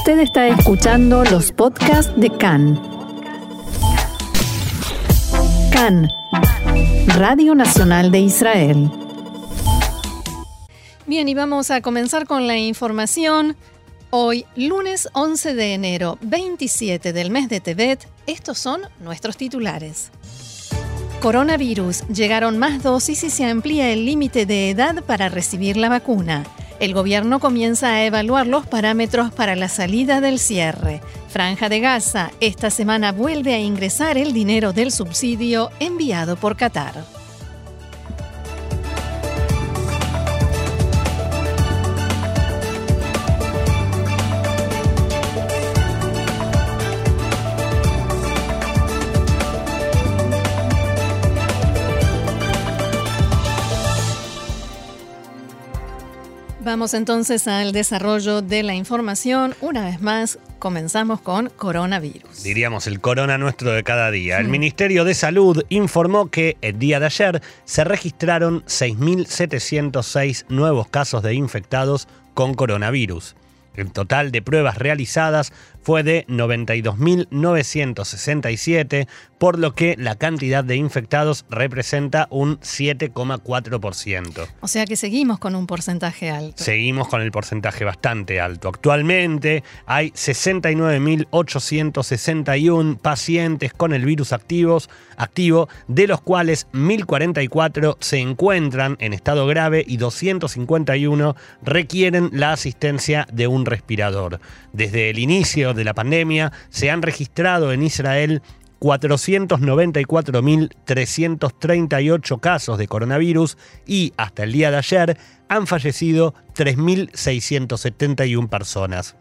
Usted está escuchando los podcasts de CAN. CAN, Radio Nacional de Israel. Bien, y vamos a comenzar con la información. Hoy, lunes 11 de enero, 27 del mes de Tebet, estos son nuestros titulares. Coronavirus. Llegaron más dosis y se amplía el límite de edad para recibir la vacuna. El gobierno comienza a evaluar los parámetros para la salida del cierre. Franja de Gaza. Esta semana vuelve a ingresar el dinero del subsidio enviado por Qatar. Vamos entonces al desarrollo de la información. Una vez más, comenzamos con coronavirus. Diríamos el corona nuestro de cada día. El Ministerio de Salud informó que el día de ayer se registraron 6.706 nuevos casos de infectados con coronavirus. El total de pruebas realizadas fue de 92.967, por lo que la cantidad de infectados representa un 7,4%. O sea que seguimos con un porcentaje alto. Seguimos con el porcentaje bastante alto. Actualmente hay 69.861 pacientes con el virus activos, activo, de los cuales 1.044 se encuentran en estado grave y 251 requieren la asistencia de un respirador. Desde el inicio de la pandemia se han registrado en Israel 494.338 casos de coronavirus y hasta el día de ayer han fallecido 3.671 personas.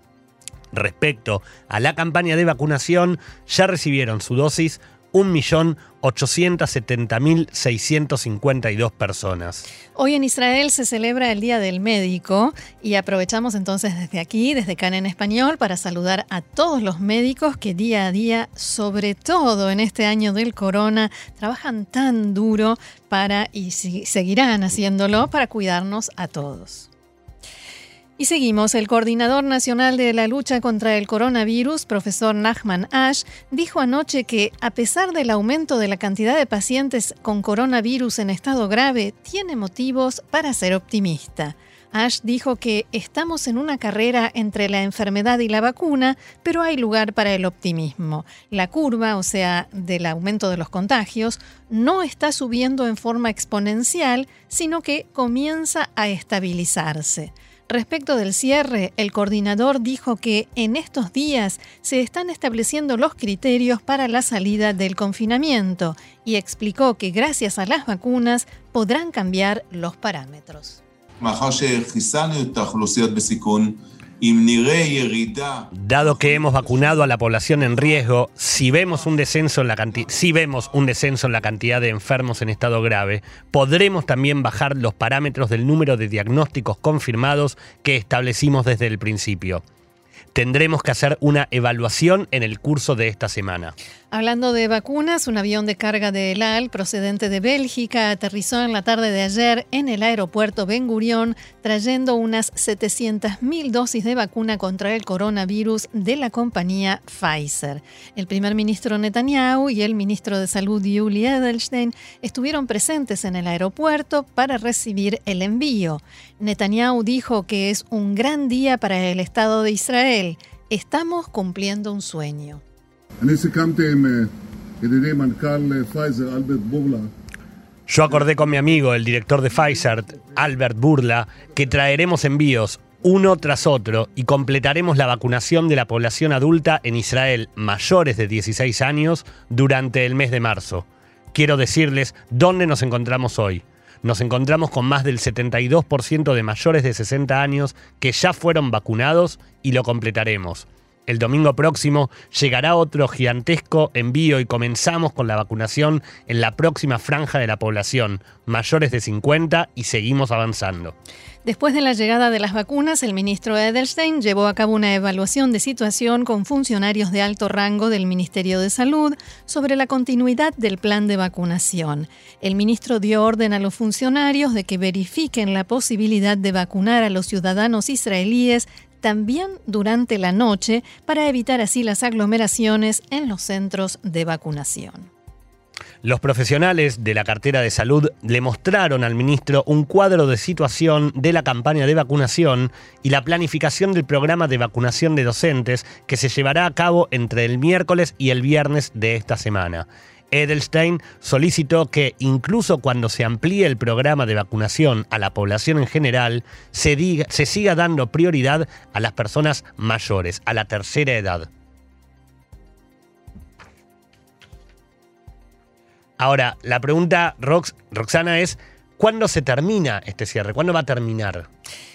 Respecto a la campaña de vacunación, ya recibieron su dosis 1.870.652 personas. Hoy en Israel se celebra el Día del Médico y aprovechamos entonces desde aquí, desde CAN en Español, para saludar a todos los médicos que día a día, sobre todo en este año del corona, trabajan tan duro para y seguirán haciéndolo para cuidarnos a todos. Y seguimos. El coordinador nacional de la lucha contra el coronavirus, profesor Nachman Ash, dijo anoche que, a pesar del aumento de la cantidad de pacientes con coronavirus en estado grave, tiene motivos para ser optimista. Ash dijo que estamos en una carrera entre la enfermedad y la vacuna, pero hay lugar para el optimismo. La curva, o sea, del aumento de los contagios, no está subiendo en forma exponencial, sino que comienza a estabilizarse. Respecto del cierre, el coordinador dijo que en estos días se están estableciendo los criterios para la salida del confinamiento y explicó que gracias a las vacunas podrán cambiar los parámetros. Dado que hemos vacunado a la población en riesgo, si vemos un descenso en la si vemos un descenso en la cantidad de enfermos en estado grave, podremos también bajar los parámetros del número de diagnósticos confirmados que establecimos desde el principio tendremos que hacer una evaluación en el curso de esta semana. Hablando de vacunas, un avión de carga de El Al procedente de Bélgica aterrizó en la tarde de ayer en el aeropuerto Ben Gurión trayendo unas 700.000 dosis de vacuna contra el coronavirus de la compañía Pfizer. El primer ministro Netanyahu y el ministro de Salud Yuli Edelstein estuvieron presentes en el aeropuerto para recibir el envío. Netanyahu dijo que es un gran día para el Estado de Israel. Estamos cumpliendo un sueño. Yo acordé con mi amigo, el director de Pfizer, Albert Burla, que traeremos envíos uno tras otro y completaremos la vacunación de la población adulta en Israel mayores de 16 años durante el mes de marzo. Quiero decirles dónde nos encontramos hoy. Nos encontramos con más del 72% de mayores de 60 años que ya fueron vacunados y lo completaremos. El domingo próximo llegará otro gigantesco envío y comenzamos con la vacunación en la próxima franja de la población, mayores de 50 y seguimos avanzando. Después de la llegada de las vacunas, el ministro Edelstein llevó a cabo una evaluación de situación con funcionarios de alto rango del Ministerio de Salud sobre la continuidad del plan de vacunación. El ministro dio orden a los funcionarios de que verifiquen la posibilidad de vacunar a los ciudadanos israelíes también durante la noche para evitar así las aglomeraciones en los centros de vacunación. Los profesionales de la cartera de salud le mostraron al ministro un cuadro de situación de la campaña de vacunación y la planificación del programa de vacunación de docentes que se llevará a cabo entre el miércoles y el viernes de esta semana. Edelstein solicitó que incluso cuando se amplíe el programa de vacunación a la población en general, se, se siga dando prioridad a las personas mayores, a la tercera edad. Ahora, la pregunta, Rox, Roxana, es, ¿cuándo se termina este cierre? ¿Cuándo va a terminar?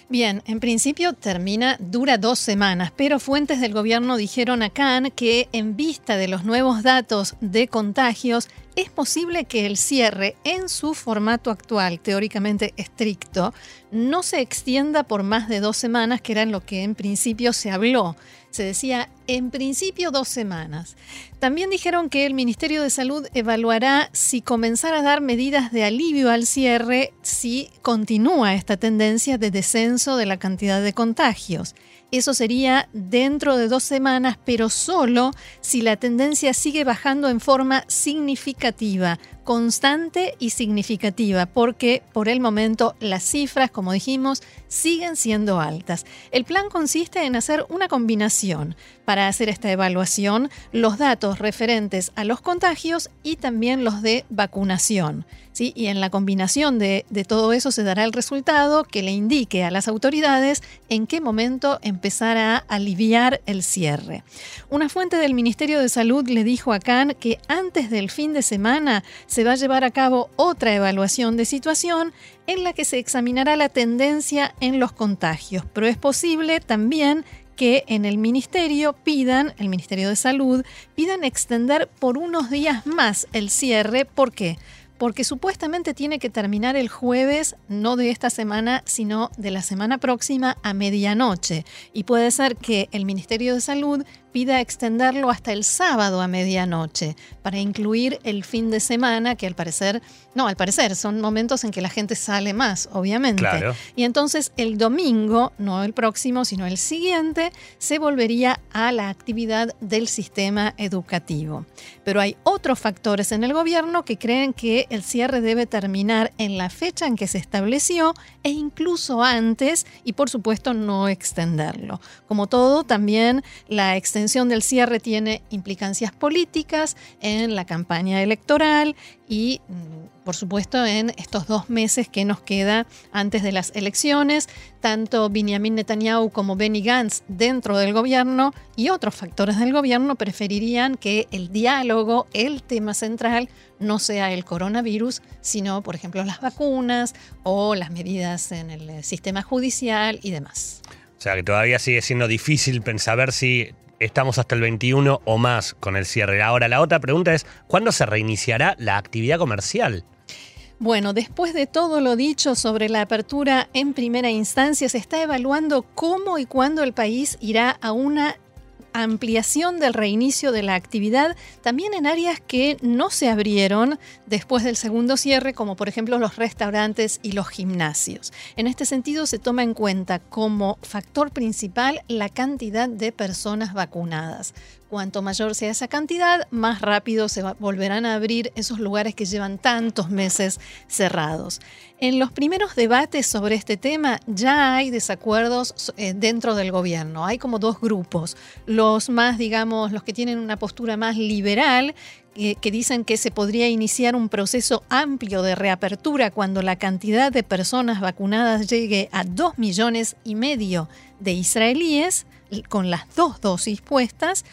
Bien, en principio termina, dura dos semanas, pero fuentes del gobierno dijeron a Cannes que en vista de los nuevos datos de contagios, es posible que el cierre en su formato actual, teóricamente estricto, no se extienda por más de dos semanas, que era en lo que en principio se habló. Se decía en principio dos semanas. También dijeron que el Ministerio de Salud evaluará si comenzar a dar medidas de alivio al cierre si continúa esta tendencia de descenso de la cantidad de contagios. Eso sería dentro de dos semanas, pero solo si la tendencia sigue bajando en forma significativa, constante y significativa, porque por el momento las cifras, como dijimos, siguen siendo altas. El plan consiste en hacer una combinación para hacer esta evaluación, los datos referentes a los contagios y también los de vacunación. ¿sí? Y en la combinación de, de todo eso se dará el resultado que le indique a las autoridades en qué momento empezar a aliviar el cierre. Una fuente del Ministerio de Salud le dijo a Khan que antes del fin de semana se va a llevar a cabo otra evaluación de situación en la que se examinará la tendencia en los contagios, pero es posible también que en el ministerio pidan, el Ministerio de Salud, pidan extender por unos días más el cierre. ¿Por qué? Porque supuestamente tiene que terminar el jueves, no de esta semana, sino de la semana próxima a medianoche. Y puede ser que el Ministerio de Salud pida extenderlo hasta el sábado a medianoche para incluir el fin de semana, que al parecer, no, al parecer son momentos en que la gente sale más, obviamente. Y entonces el domingo, no el próximo, sino el siguiente, se volvería a la actividad del sistema educativo. Pero hay otros factores en el gobierno que creen que el cierre debe terminar en la fecha en que se estableció e incluso antes y por supuesto no extenderlo. Como todo, también la extensión del cierre tiene implicancias políticas en la campaña electoral y, mm, por supuesto, en estos dos meses que nos queda antes de las elecciones. Tanto Benjamin Netanyahu como Benny Gantz dentro del gobierno y otros factores del gobierno preferirían que el diálogo, el tema central, no sea el coronavirus, sino, por ejemplo, las vacunas o las medidas en el sistema judicial y demás. O sea que todavía sigue siendo difícil saber si estamos hasta el 21 o más con el cierre. Ahora, la otra pregunta es, ¿cuándo se reiniciará la actividad comercial? Bueno, después de todo lo dicho sobre la apertura en primera instancia, se está evaluando cómo y cuándo el país irá a una ampliación del reinicio de la actividad, también en áreas que no se abrieron después del segundo cierre, como por ejemplo los restaurantes y los gimnasios. En este sentido, se toma en cuenta como factor principal la cantidad de personas vacunadas. Cuanto mayor sea esa cantidad, más rápido se volverán a abrir esos lugares que llevan tantos meses cerrados. En los primeros debates sobre este tema ya hay desacuerdos eh, dentro del gobierno. Hay como dos grupos. Los más, digamos, los que tienen una postura más liberal, que dicen que se podría iniciar un proceso amplio de reapertura cuando la cantidad de personas vacunadas llegue a dos millones y medio de israelíes con las dos dosis puestas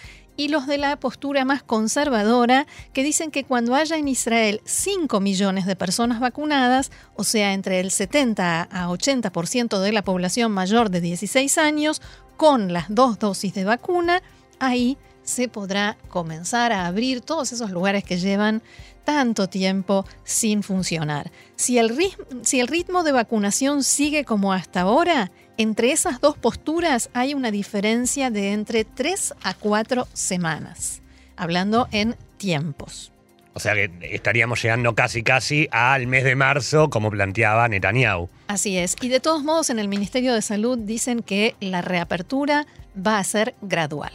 y los de la postura más conservadora que dicen que cuando haya en Israel 5 millones de personas vacunadas, o sea, entre el 70 a 80% de la población mayor de 16 años, con las dos dosis de vacuna, ahí se podrá comenzar a abrir todos esos lugares que llevan tanto tiempo sin funcionar. Si el, si el ritmo de vacunación sigue como hasta ahora, entre esas dos posturas hay una diferencia de entre 3 a 4 semanas, hablando en tiempos. O sea que estaríamos llegando casi casi al mes de marzo, como planteaba Netanyahu. Así es. Y de todos modos, en el Ministerio de Salud dicen que la reapertura va a ser gradual.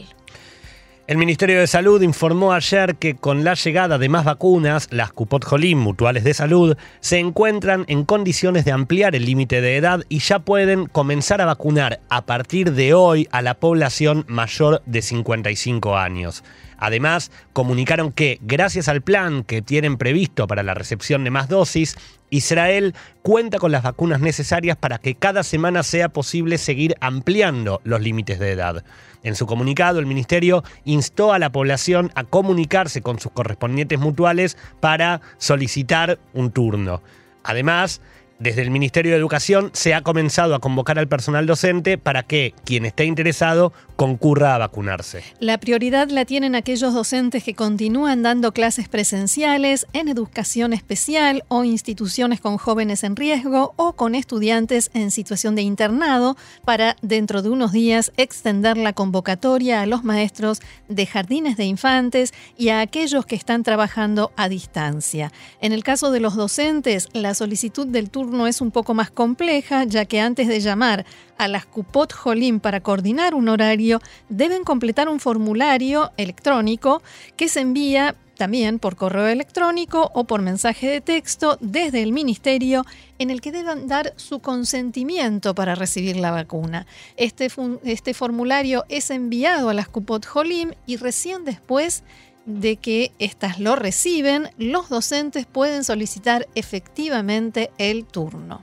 El Ministerio de Salud informó ayer que con la llegada de más vacunas, las Cupot Jolim mutuales de salud se encuentran en condiciones de ampliar el límite de edad y ya pueden comenzar a vacunar a partir de hoy a la población mayor de 55 años. Además, comunicaron que, gracias al plan que tienen previsto para la recepción de más dosis, Israel cuenta con las vacunas necesarias para que cada semana sea posible seguir ampliando los límites de edad. En su comunicado, el ministerio instó a la población a comunicarse con sus correspondientes mutuales para solicitar un turno. Además, desde el Ministerio de Educación se ha comenzado a convocar al personal docente para que quien esté interesado concurra a vacunarse. La prioridad la tienen aquellos docentes que continúan dando clases presenciales en educación especial o instituciones con jóvenes en riesgo o con estudiantes en situación de internado para dentro de unos días extender la convocatoria a los maestros de jardines de infantes y a aquellos que están trabajando a distancia. En el caso de los docentes, la solicitud del turno no es un poco más compleja, ya que antes de llamar a las Cupot Jolim para coordinar un horario, deben completar un formulario electrónico que se envía también por correo electrónico o por mensaje de texto desde el ministerio en el que deben dar su consentimiento para recibir la vacuna. Este, este formulario es enviado a las Cupot Jolim y recién después de que éstas lo reciben, los docentes pueden solicitar efectivamente el turno.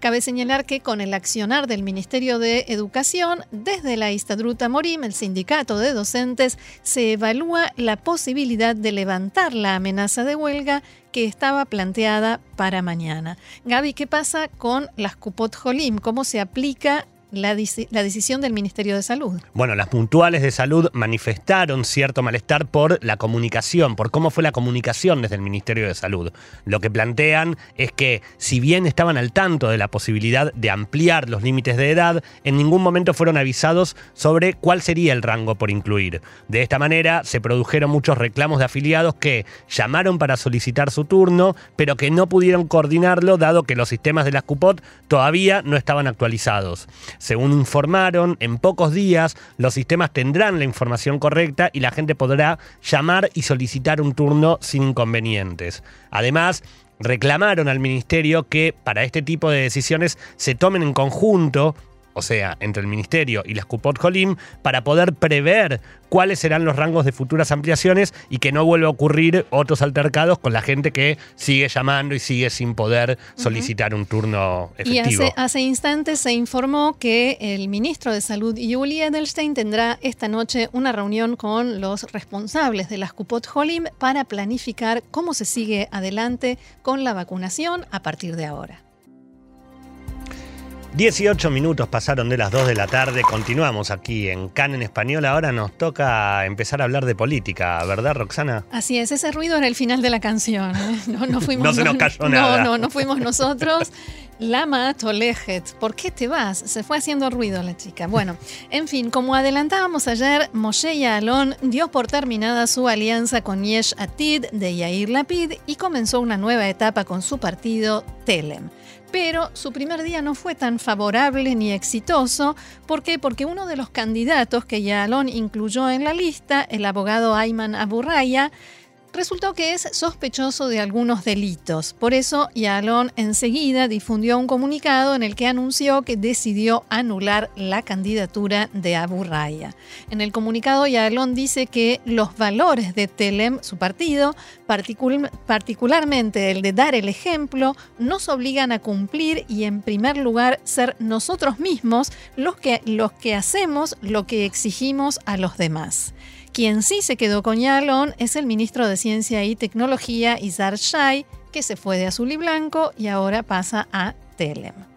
Cabe señalar que con el accionar del Ministerio de Educación, desde la Istadruta Morim, el sindicato de docentes, se evalúa la posibilidad de levantar la amenaza de huelga que estaba planteada para mañana. Gaby, ¿qué pasa con las Cupot Jolim? ¿Cómo se aplica la, decisión del Ministerio de Salud. Bueno, las puntuales de salud manifestaron cierto malestar por la comunicación, por cómo fue la comunicación desde el Ministerio de Salud. Lo que plantean es que si bien estaban al tanto de la posibilidad de ampliar los límites de edad, en ningún momento fueron avisados sobre cuál sería el rango por incluir. De esta manera se produjeron muchos reclamos de afiliados que llamaron para solicitar su turno, pero que no pudieron coordinarlo dado que los sistemas de las CUPOT todavía no estaban actualizados. Según informaron, en pocos días los sistemas tendrán la información correcta y la gente podrá llamar y solicitar un turno sin inconvenientes. Además, reclamaron al ministerio que para este tipo de decisiones se tomen en conjunto o sea, entre el Ministerio y las Cupot Jolim, para poder prever cuáles serán los rangos de futuras ampliaciones y que no vuelva a ocurrir otros altercados con la gente que sigue llamando y sigue sin poder solicitar un turno efectivo. Y hace, instantes se informó que el ministro de Salud, Yuli Edelstein, tendrá esta noche una reunión con los responsables de las Cupot Jolim para planificar cómo se sigue adelante con la vacunación a partir de ahora. 18 minutos pasaron de las 2 de la tarde, continuamos aquí en CAN en español, ahora nos toca empezar a hablar de política, ¿verdad Roxana? Así es, ese ruido era el final de la canción, ¿eh? no, fuimos, no se nos cayó nada. No, no, no fuimos nosotros. Lama Tolejet, ¿por qué te vas? Se fue haciendo ruido la chica. Bueno, en fin, como adelantábamos ayer, Moshe Yaalon dio por terminada su alianza con Yesh Atid de Yair Lapid y comenzó una nueva etapa con su partido Telem pero su primer día no fue tan favorable ni exitoso. ¿Por qué? Porque uno de los candidatos que Yalón incluyó en la lista, el abogado Ayman Aburraya, resultó que es sospechoso de algunos delitos. Por eso, Yalón enseguida difundió un comunicado en el que anunció que decidió anular la candidatura de Abu Raya. En el comunicado, Yalón dice que los valores de Telem, su partido, particularmente el de dar el ejemplo, nos obligan a cumplir y, en primer lugar, ser nosotros mismos los que, los que hacemos lo que exigimos a los demás. Quien sí se quedó con Yalon es el ministro de Ciencia y Tecnología, Izar Shai, que se fue de azul y blanco y ahora pasa a Telem.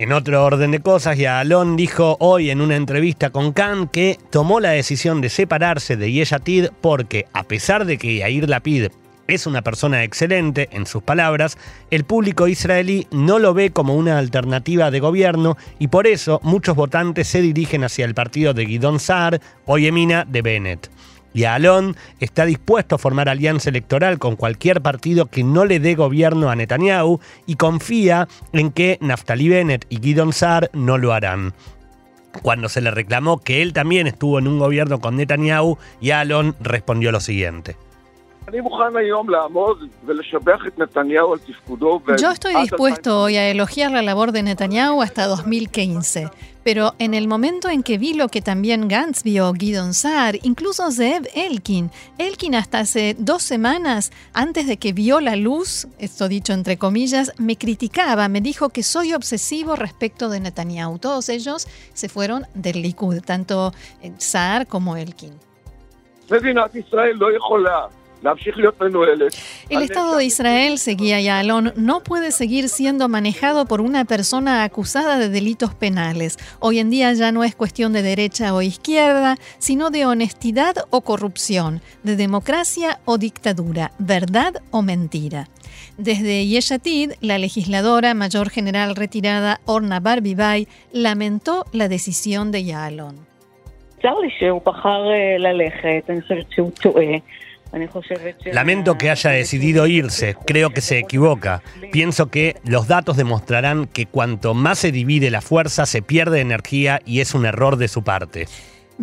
En otro orden de cosas, Yalon dijo hoy en una entrevista con Khan que tomó la decisión de separarse de Yeshatid porque, a pesar de que Yair Lapid es una persona excelente, en sus palabras, el público israelí no lo ve como una alternativa de gobierno y por eso muchos votantes se dirigen hacia el partido de Guidon Saar o Yemina de Bennett. Y Alon está dispuesto a formar alianza electoral con cualquier partido que no le dé gobierno a Netanyahu y confía en que Naftali Bennett y Gidon Saar no lo harán. Cuando se le reclamó que él también estuvo en un gobierno con Netanyahu, Alon respondió lo siguiente. Yo estoy dispuesto hoy a elogiar la labor de Netanyahu hasta 2015, pero en el momento en que vi lo que también Gantz vio, Guidon Saar, incluso Zeev Elkin, Elkin hasta hace dos semanas, antes de que vio la luz, esto dicho entre comillas, me criticaba, me dijo que soy obsesivo respecto de Netanyahu. Todos ellos se fueron del Likud, tanto Saar como Elkin. El Estado de Israel, seguía Yalon, no puede seguir siendo manejado por una persona acusada de delitos penales. Hoy en día ya no es cuestión de derecha o izquierda, sino de honestidad o corrupción, de democracia o dictadura, verdad o mentira. Desde Yeshatid, la legisladora mayor general retirada Orna Barbibay lamentó la decisión de Yalon. Lamento que haya decidido irse, creo que se equivoca. Pienso que los datos demostrarán que cuanto más se divide la fuerza, se pierde energía y es un error de su parte.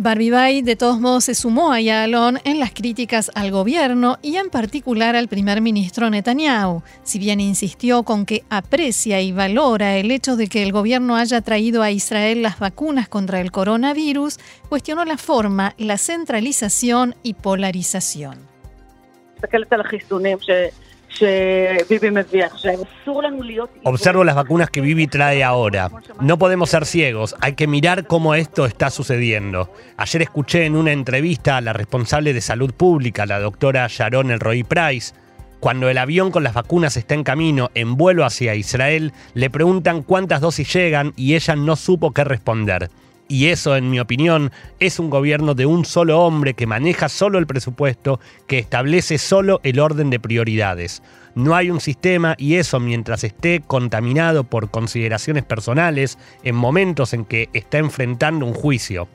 Barbie de todos modos se sumó a Yalon en las críticas al gobierno y en particular al primer ministro Netanyahu, si bien insistió con que aprecia y valora el hecho de que el gobierno haya traído a Israel las vacunas contra el coronavirus, cuestionó la forma, la centralización y polarización. Observo las vacunas que Bibi trae ahora. No podemos ser ciegos, hay que mirar cómo esto está sucediendo. Ayer escuché en una entrevista a la responsable de salud pública, la doctora Sharon Elroy Price, cuando el avión con las vacunas está en camino, en vuelo hacia Israel, le preguntan cuántas dosis llegan y ella no supo qué responder. Y eso, en mi opinión, es un gobierno de un solo hombre que maneja solo el presupuesto, que establece solo el orden de prioridades. No hay un sistema y eso mientras esté contaminado por consideraciones personales en momentos en que está enfrentando un juicio.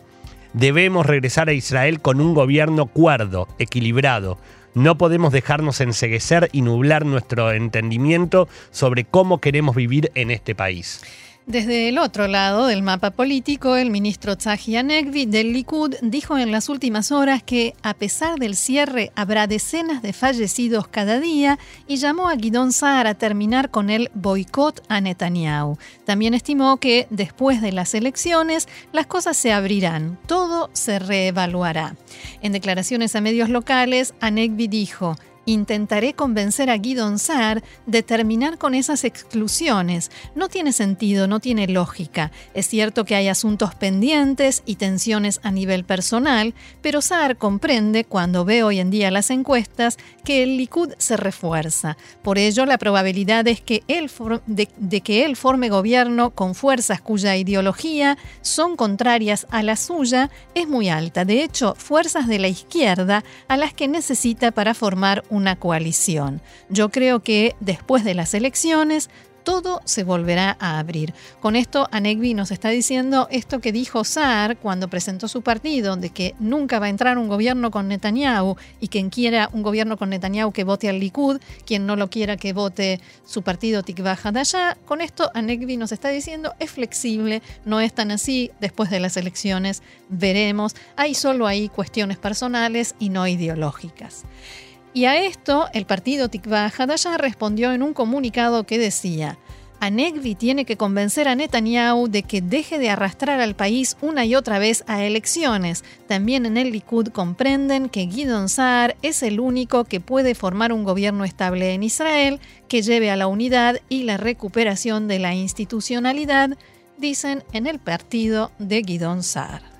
Debemos regresar a Israel con un gobierno cuerdo, equilibrado. No podemos dejarnos enseguecer y nublar nuestro entendimiento sobre cómo queremos vivir en este país. Desde el otro lado del mapa político, el ministro Tzahi Anegvi del Likud dijo en las últimas horas que, a pesar del cierre, habrá decenas de fallecidos cada día y llamó a Guidón Saar a terminar con el boicot a Netanyahu. También estimó que, después de las elecciones, las cosas se abrirán, todo se reevaluará. En declaraciones a medios locales, Anegvi dijo, Intentaré convencer a Guidon Saar de terminar con esas exclusiones. No tiene sentido, no tiene lógica. Es cierto que hay asuntos pendientes y tensiones a nivel personal, pero Saar comprende, cuando ve hoy en día las encuestas, que el Likud se refuerza. Por ello, la probabilidad es que él de, de que él forme gobierno con fuerzas cuya ideología son contrarias a la suya es muy alta. De hecho, fuerzas de la izquierda a las que necesita para formar una coalición. Yo creo que después de las elecciones todo se volverá a abrir. Con esto, Anegbi nos está diciendo esto que dijo Saar cuando presentó su partido, de que nunca va a entrar un gobierno con Netanyahu y quien quiera un gobierno con Netanyahu que vote al Likud, quien no lo quiera que vote su partido Tikvah allá. Con esto, Anegbi nos está diciendo es flexible, no es tan así. Después de las elecciones veremos. Hay solo ahí cuestiones personales y no ideológicas. Y a esto, el partido Tikva Hadasha respondió en un comunicado que decía: Anegvi tiene que convencer a Netanyahu de que deje de arrastrar al país una y otra vez a elecciones. También en el Likud comprenden que Gidon Saar es el único que puede formar un gobierno estable en Israel que lleve a la unidad y la recuperación de la institucionalidad, dicen en el partido de Gidon Saar.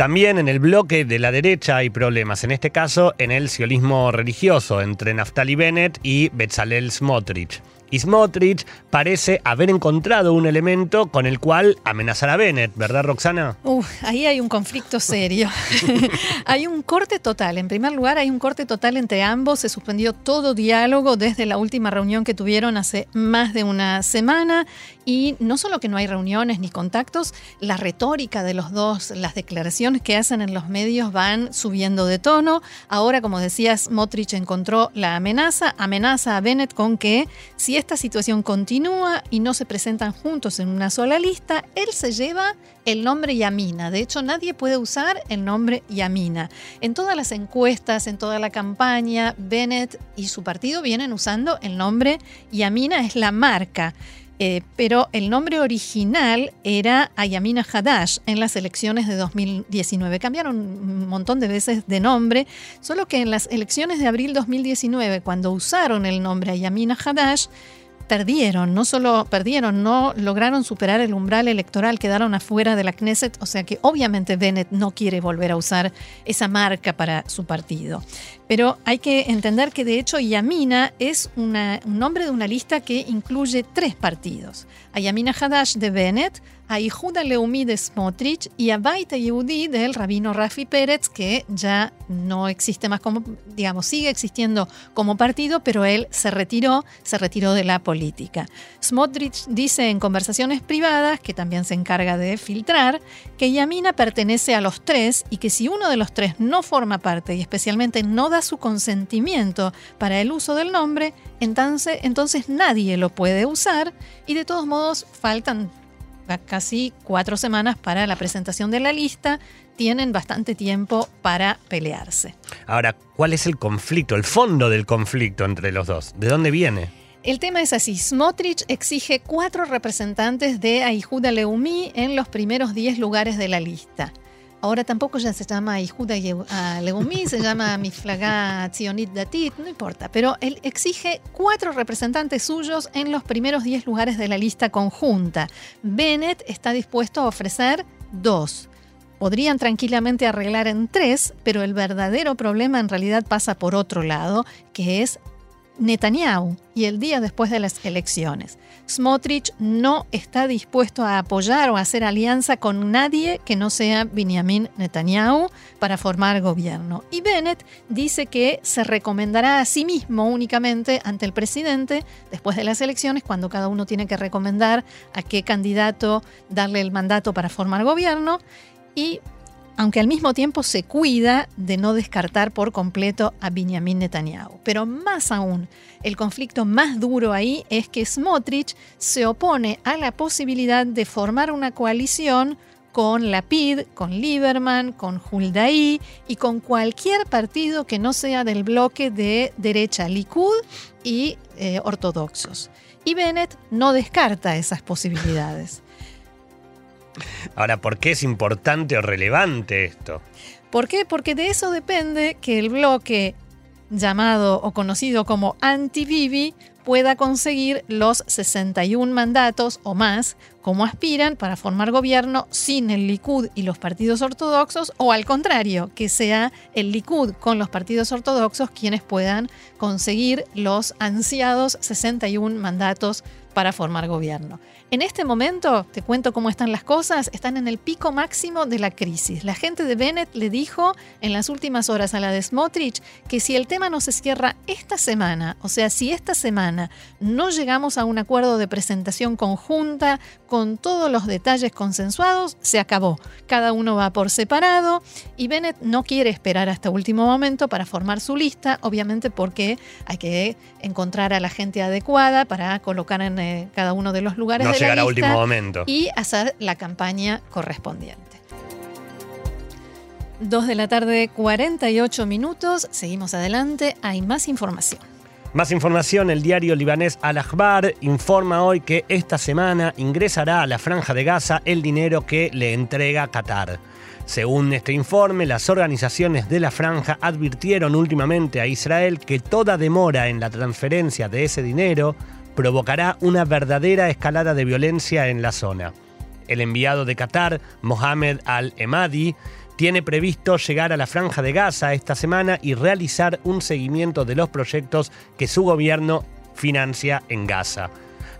También en el bloque de la derecha hay problemas, en este caso en el sionismo religioso entre Naftali Bennett y Bezalel Smotrich. Y Smotrich parece haber encontrado un elemento con el cual amenazar a Bennett, ¿verdad, Roxana? Uf, ahí hay un conflicto serio. hay un corte total. En primer lugar, hay un corte total entre ambos. Se suspendió todo diálogo desde la última reunión que tuvieron hace más de una semana. Y no solo que no hay reuniones ni contactos, la retórica de los dos, las declaraciones que hacen en los medios van subiendo de tono. Ahora, como decías, Motrich encontró la amenaza, amenaza a Bennett con que si esta situación continúa y no se presentan juntos en una sola lista, él se lleva el nombre Yamina. De hecho, nadie puede usar el nombre Yamina. En todas las encuestas, en toda la campaña, Bennett y su partido vienen usando el nombre Yamina, es la marca. Eh, pero el nombre original era Ayamina Hadash en las elecciones de 2019. Cambiaron un montón de veces de nombre, solo que en las elecciones de abril 2019, cuando usaron el nombre Ayamina Hadash, perdieron, no solo perdieron, no lograron superar el umbral electoral, quedaron afuera de la Knesset, o sea que obviamente Bennett no quiere volver a usar esa marca para su partido. Pero hay que entender que de hecho Yamina es un nombre de una lista que incluye tres partidos. A Yamina Hadash de Bennett, a Yehuda Leumi de Smotrich y a Baita Yehudi del rabino Rafi Pérez, que ya no existe más como, digamos, sigue existiendo como partido, pero él se retiró, se retiró de la política. Smotrich dice en conversaciones privadas, que también se encarga de filtrar, que Yamina pertenece a los tres y que si uno de los tres no forma parte y especialmente no da su consentimiento para el uso del nombre, entonces, entonces nadie lo puede usar y de todos modos faltan casi cuatro semanas para la presentación de la lista, tienen bastante tiempo para pelearse. Ahora, ¿cuál es el conflicto, el fondo del conflicto entre los dos? ¿De dónde viene? El tema es así, Smotrich exige cuatro representantes de Aijuda Leumi en los primeros diez lugares de la lista. Ahora tampoco ya se llama Ijuda Leumi, se llama Miflaga Tzionit Datit, no importa. Pero él exige cuatro representantes suyos en los primeros diez lugares de la lista conjunta. Bennett está dispuesto a ofrecer dos. Podrían tranquilamente arreglar en tres, pero el verdadero problema en realidad pasa por otro lado, que es Netanyahu y el día después de las elecciones. Smotrich no está dispuesto a apoyar o hacer alianza con nadie que no sea Benjamin Netanyahu para formar gobierno. Y Bennett dice que se recomendará a sí mismo únicamente ante el presidente después de las elecciones, cuando cada uno tiene que recomendar a qué candidato darle el mandato para formar gobierno. Y aunque al mismo tiempo se cuida de no descartar por completo a Benjamin Netanyahu. Pero más aún, el conflicto más duro ahí es que Smotrich se opone a la posibilidad de formar una coalición con Lapid, con Lieberman, con Huldaí y con cualquier partido que no sea del bloque de derecha Likud y eh, ortodoxos. Y Bennett no descarta esas posibilidades. Ahora, ¿por qué es importante o relevante esto? ¿Por qué? Porque de eso depende que el bloque llamado o conocido como anti-Bibi pueda conseguir los 61 mandatos o más como aspiran para formar gobierno sin el Likud y los partidos ortodoxos o al contrario, que sea el Likud con los partidos ortodoxos quienes puedan conseguir los ansiados 61 mandatos para formar gobierno. En este momento, te cuento cómo están las cosas, están en el pico máximo de la crisis. La gente de Bennett le dijo en las últimas horas a la de Smotrich que si el tema no se cierra esta semana, o sea, si esta semana no llegamos a un acuerdo de presentación conjunta con todos los detalles consensuados, se acabó. Cada uno va por separado y Bennett no quiere esperar hasta último momento para formar su lista, obviamente porque hay que encontrar a la gente adecuada para colocar en eh, cada uno de los lugares llegar a último momento. Y hacer la campaña correspondiente. Dos de la tarde, 48 minutos. Seguimos adelante. Hay más información. Más información, el diario libanés Al-Akhbar informa hoy que esta semana ingresará a la franja de Gaza el dinero que le entrega Qatar. Según este informe, las organizaciones de la franja advirtieron últimamente a Israel que toda demora en la transferencia de ese dinero provocará una verdadera escalada de violencia en la zona. El enviado de Qatar, Mohamed Al-Emadi, tiene previsto llegar a la franja de Gaza esta semana y realizar un seguimiento de los proyectos que su gobierno financia en Gaza.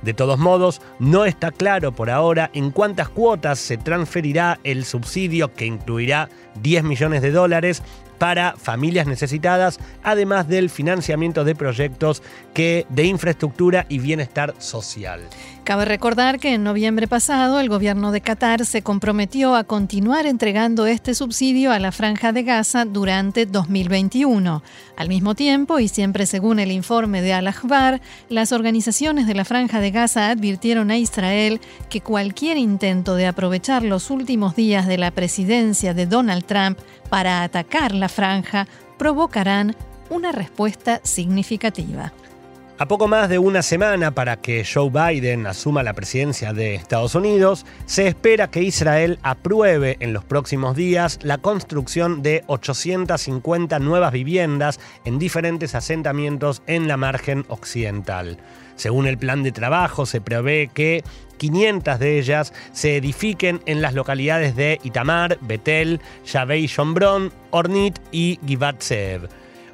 De todos modos, no está claro por ahora en cuántas cuotas se transferirá el subsidio que incluirá 10 millones de dólares para familias necesitadas, además del financiamiento de proyectos que, de infraestructura y bienestar social. Cabe recordar que en noviembre pasado el gobierno de Qatar se comprometió a continuar entregando este subsidio a la franja de Gaza durante 2021. Al mismo tiempo, y siempre según el informe de Al-Ahbar, las organizaciones de la franja de Gaza advirtieron a Israel que cualquier intento de aprovechar los últimos días de la presidencia de Donald Trump para atacar la franja provocarán una respuesta significativa. A poco más de una semana para que Joe Biden asuma la presidencia de Estados Unidos, se espera que Israel apruebe en los próximos días la construcción de 850 nuevas viviendas en diferentes asentamientos en la margen occidental. Según el plan de trabajo, se prevé que 500 de ellas se edifiquen en las localidades de Itamar, Betel, Yavei Shomron, Ornit y Givat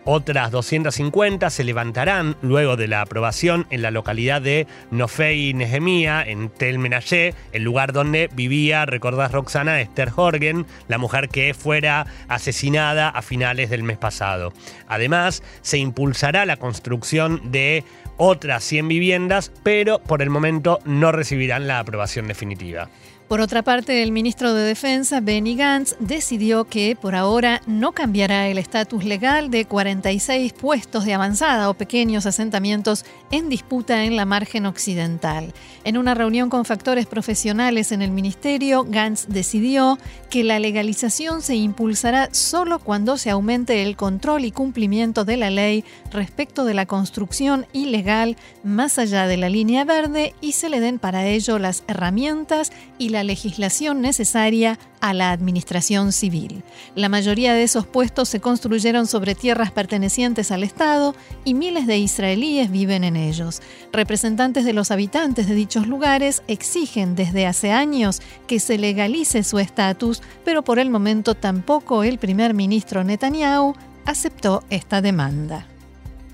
otras 250 se levantarán luego de la aprobación en la localidad de Nofei Nehemia, en Tel Menashe, el lugar donde vivía, recordás Roxana, Esther Horgen, la mujer que fuera asesinada a finales del mes pasado. Además, se impulsará la construcción de otras 100 viviendas, pero por el momento no recibirán la aprobación definitiva. Por otra parte, el ministro de Defensa, Benny Gantz, decidió que por ahora no cambiará el estatus legal de 46 puestos de avanzada o pequeños asentamientos en disputa en la margen occidental. En una reunión con factores profesionales en el ministerio, Gantz decidió que la legalización se impulsará solo cuando se aumente el control y cumplimiento de la ley respecto de la construcción ilegal más allá de la línea verde y se le den para ello las herramientas y la legislación necesaria a la administración civil. La mayoría de esos puestos se construyeron sobre tierras pertenecientes al Estado y miles de israelíes viven en ellos. Representantes de los habitantes de dichos lugares exigen desde hace años que se legalice su estatus, pero por el momento tampoco el primer ministro Netanyahu aceptó esta demanda.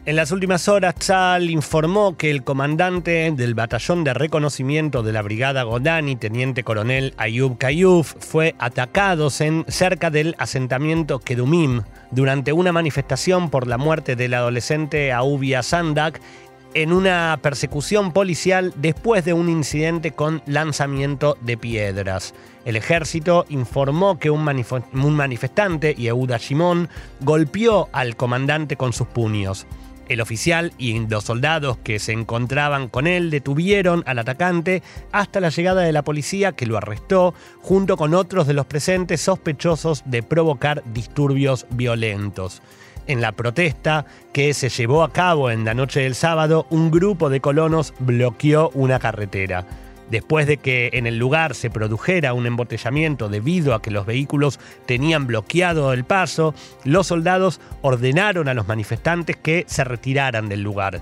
En las últimas horas, Tzal informó que el comandante del batallón de reconocimiento de la brigada Godani, teniente coronel Ayub Kayuf, fue atacado en, cerca del asentamiento Kedumim durante una manifestación por la muerte del adolescente Aubia Sandak en una persecución policial después de un incidente con lanzamiento de piedras. El ejército informó que un, manifestante, Yehuda Shimon, golpeó al comandante con sus puños. El oficial y los soldados que se encontraban con él detuvieron al atacante hasta la llegada de la policía que lo arrestó junto con otros de los presentes sospechosos de provocar disturbios violentos. En la protesta que se llevó a cabo en la noche del sábado, un grupo de colonos bloqueó una carretera después de que en el lugar se produjera un embotellamiento debido a que los vehículos tenían bloqueado el paso, los soldados ordenaron a los manifestantes que se retiraran del lugar.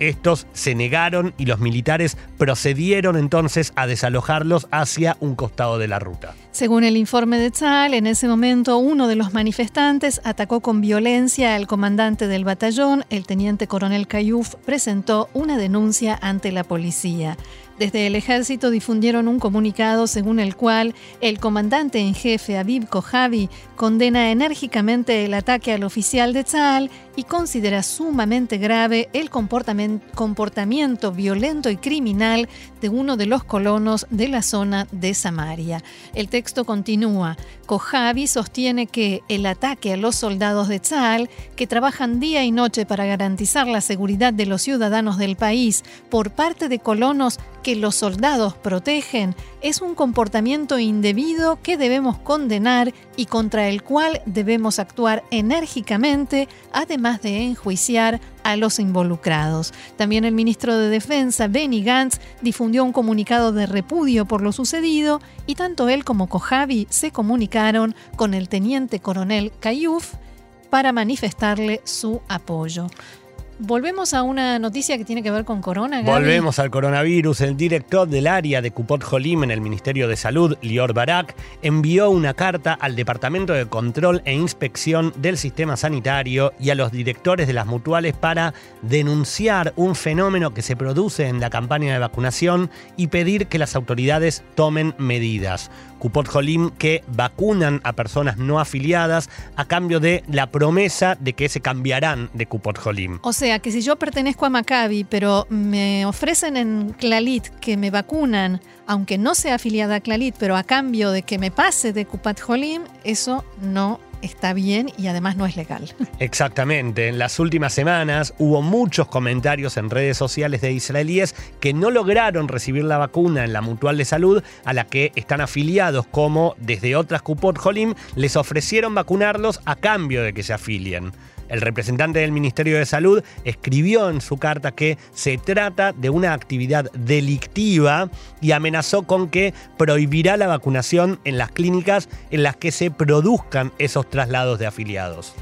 Estos se negaron y los militares procedieron entonces a desalojarlos hacia un costado de la ruta. Según el informe de Tzal, en ese momento uno de los manifestantes atacó con violencia al comandante del batallón. El teniente coronel Cayuf presentó una denuncia ante la policía. Desde el ejército difundieron un comunicado según el cual el comandante en jefe Aviv Kojavi condena enérgicamente el ataque al oficial de Tzal y considera sumamente grave el comportamiento violento y criminal de uno de los colonos de la zona de Samaria. El texto continúa. Kojavi sostiene que el ataque a los soldados de Tzal, que trabajan día y noche para garantizar la seguridad de los ciudadanos del país por parte de colonos que los soldados protegen es un comportamiento indebido que debemos condenar y contra el cual debemos actuar enérgicamente, además de enjuiciar a los involucrados. También el ministro de Defensa, Benny Gantz, difundió un comunicado de repudio por lo sucedido y tanto él como Kojavi se comunicaron con el teniente coronel Kayuf para manifestarle su apoyo. Volvemos a una noticia que tiene que ver con corona. Gaby. Volvemos al coronavirus. El director del área de Cupot Jolim en el Ministerio de Salud, Lior Barak, envió una carta al Departamento de Control e Inspección del Sistema Sanitario y a los directores de las mutuales para denunciar un fenómeno que se produce en la campaña de vacunación y pedir que las autoridades tomen medidas. Cupot Jolim que vacunan a personas no afiliadas a cambio de la promesa de que se cambiarán de Cupot Jolim. O sea, que si yo pertenezco a Maccabi, pero me ofrecen en Clalit que me vacunan, aunque no sea afiliada a Clalit, pero a cambio de que me pase de Cupat Jolim, eso no está bien y además no es legal. Exactamente. En las últimas semanas hubo muchos comentarios en redes sociales de israelíes que no lograron recibir la vacuna en la mutual de salud a la que están afiliados, como desde otras Cupot Jolim les ofrecieron vacunarlos a cambio de que se afilien. El representante del Ministerio de Salud escribió en su carta que se trata de una actividad delictiva y amenazó con que prohibirá la vacunación en las clínicas en las que se produzcan esos traslados de afiliados.